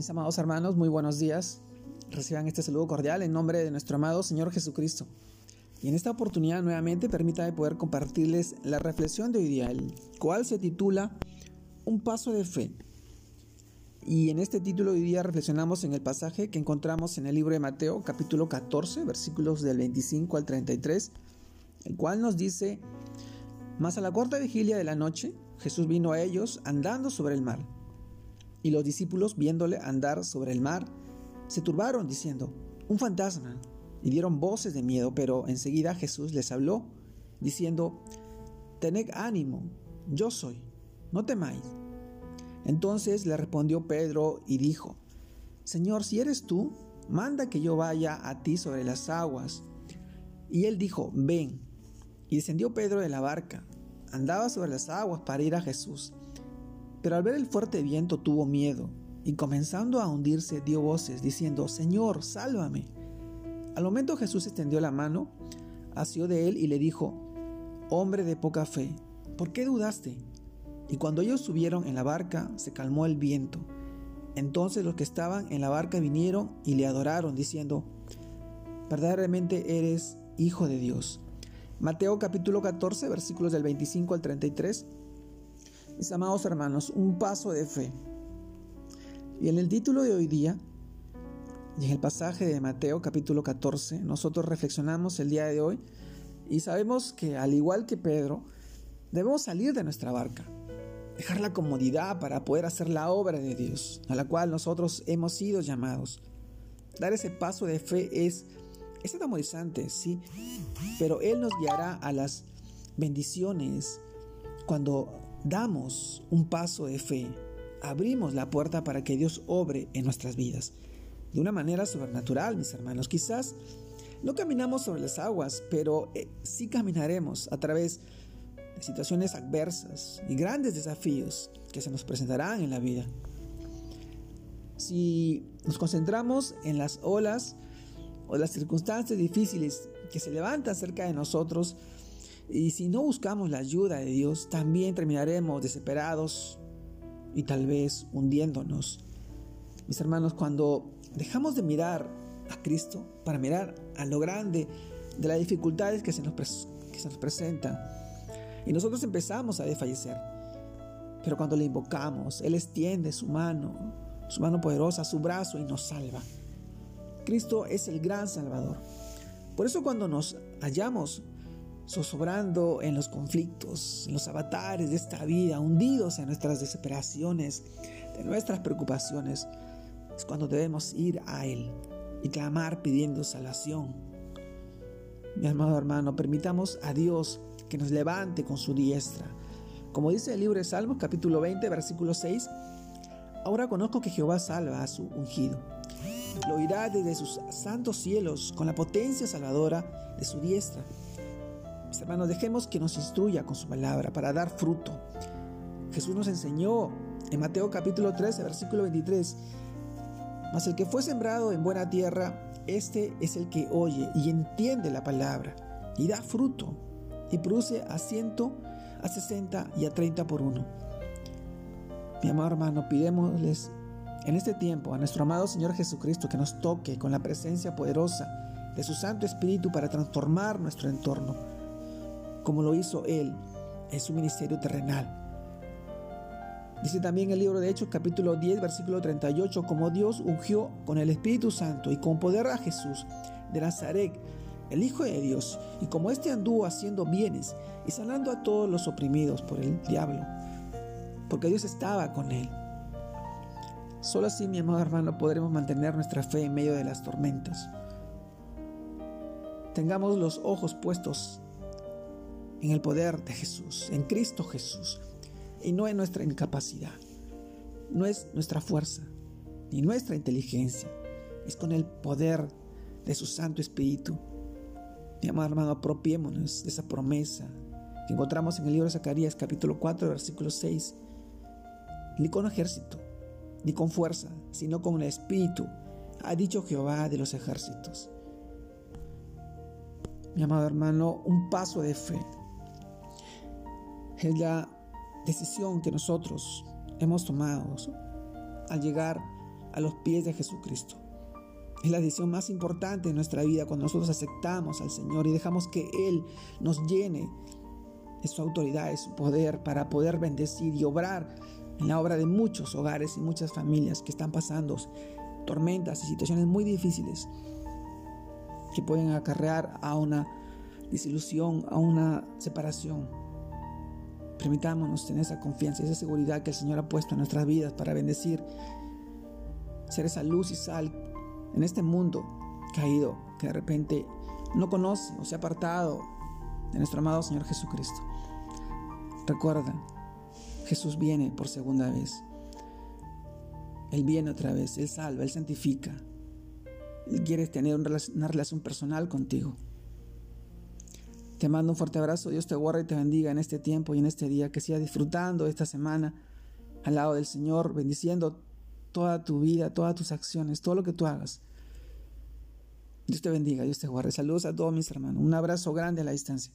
Mis amados hermanos, muy buenos días. Reciban este saludo cordial en nombre de nuestro amado Señor Jesucristo. Y en esta oportunidad nuevamente permítame poder compartirles la reflexión de hoy día, el cual se titula Un paso de fe. Y en este título hoy día reflexionamos en el pasaje que encontramos en el libro de Mateo, capítulo 14, versículos del 25 al 33, el cual nos dice, Mas a la cuarta vigilia de la noche, Jesús vino a ellos andando sobre el mar y los discípulos, viéndole andar sobre el mar, se turbaron diciendo, un fantasma, y dieron voces de miedo, pero enseguida Jesús les habló, diciendo, tened ánimo, yo soy, no temáis. Entonces le respondió Pedro y dijo, Señor, si eres tú, manda que yo vaya a ti sobre las aguas. Y él dijo, ven. Y descendió Pedro de la barca, andaba sobre las aguas para ir a Jesús. Pero al ver el fuerte viento tuvo miedo, y comenzando a hundirse dio voces, diciendo, Señor, sálvame. Al momento Jesús extendió la mano, asió de él y le dijo, Hombre de poca fe, ¿por qué dudaste? Y cuando ellos subieron en la barca, se calmó el viento. Entonces los que estaban en la barca vinieron y le adoraron, diciendo, verdaderamente eres Hijo de Dios. Mateo capítulo 14, versículos del 25 al 33 mis amados hermanos, un paso de fe. Y en el título de hoy día, y en el pasaje de Mateo capítulo 14, nosotros reflexionamos el día de hoy y sabemos que al igual que Pedro, debemos salir de nuestra barca, dejar la comodidad para poder hacer la obra de Dios, a la cual nosotros hemos sido llamados. Dar ese paso de fe es, es atemorizante, sí, pero Él nos guiará a las bendiciones cuando damos un paso de fe, abrimos la puerta para que Dios obre en nuestras vidas. De una manera sobrenatural, mis hermanos. Quizás no caminamos sobre las aguas, pero eh, sí caminaremos a través de situaciones adversas y grandes desafíos que se nos presentarán en la vida. Si nos concentramos en las olas o las circunstancias difíciles que se levantan cerca de nosotros, y si no buscamos la ayuda de Dios, también terminaremos desesperados y tal vez hundiéndonos. Mis hermanos, cuando dejamos de mirar a Cristo para mirar a lo grande de las dificultades que se nos, que se nos presentan, y nosotros empezamos a desfallecer, pero cuando le invocamos, Él extiende su mano, su mano poderosa, su brazo y nos salva. Cristo es el gran Salvador. Por eso cuando nos hallamos zozobrando en los conflictos, en los avatares de esta vida, hundidos en nuestras desesperaciones, de nuestras preocupaciones, es cuando debemos ir a Él y clamar pidiendo salvación. Mi amado hermano, permitamos a Dios que nos levante con su diestra. Como dice el libro de Salmos capítulo 20, versículo 6, ahora conozco que Jehová salva a su ungido. Lo oirá desde sus santos cielos con la potencia salvadora de su diestra mis hermanos, dejemos que nos instruya con su palabra para dar fruto. Jesús nos enseñó en Mateo capítulo 13, versículo 23, mas el que fue sembrado en buena tierra, este es el que oye y entiende la palabra y da fruto y produce a ciento, a sesenta y a treinta por uno. Mi amado hermano, pidémosles en este tiempo a nuestro amado Señor Jesucristo que nos toque con la presencia poderosa de su Santo Espíritu para transformar nuestro entorno como lo hizo Él en su ministerio terrenal. Dice también el libro de Hechos capítulo 10 versículo 38, como Dios ungió con el Espíritu Santo y con poder a Jesús de Nazaret, el Hijo de Dios, y como éste anduvo haciendo bienes y sanando a todos los oprimidos por el diablo, porque Dios estaba con él. Solo así, mi amado hermano, podremos mantener nuestra fe en medio de las tormentas. Tengamos los ojos puestos en el poder de Jesús, en Cristo Jesús, y no en nuestra incapacidad. No es nuestra fuerza, ni nuestra inteligencia, es con el poder de su Santo Espíritu. Mi amado hermano, apropiémonos de esa promesa que encontramos en el libro de Zacarías capítulo 4 versículo 6. Ni con ejército, ni con fuerza, sino con el Espíritu, ha dicho Jehová de los ejércitos. Mi amado hermano, un paso de fe es la decisión que nosotros hemos tomado al llegar a los pies de Jesucristo. Es la decisión más importante de nuestra vida cuando nosotros aceptamos al Señor y dejamos que Él nos llene de su autoridad, de su poder para poder bendecir y obrar en la obra de muchos hogares y muchas familias que están pasando tormentas y situaciones muy difíciles que pueden acarrear a una disilusión, a una separación. Permitámonos tener esa confianza, esa seguridad que el Señor ha puesto en nuestras vidas para bendecir, ser esa luz y sal en este mundo caído que de repente no conoce o se ha apartado de nuestro amado Señor Jesucristo. Recuerda, Jesús viene por segunda vez. Él viene otra vez, Él salva, Él santifica. Él quiere tener una relación personal contigo. Te mando un fuerte abrazo, Dios te guarde y te bendiga en este tiempo y en este día, que sigas disfrutando esta semana al lado del Señor, bendiciendo toda tu vida, todas tus acciones, todo lo que tú hagas. Dios te bendiga, Dios te guarde. Saludos a todos mis hermanos. Un abrazo grande a la distancia.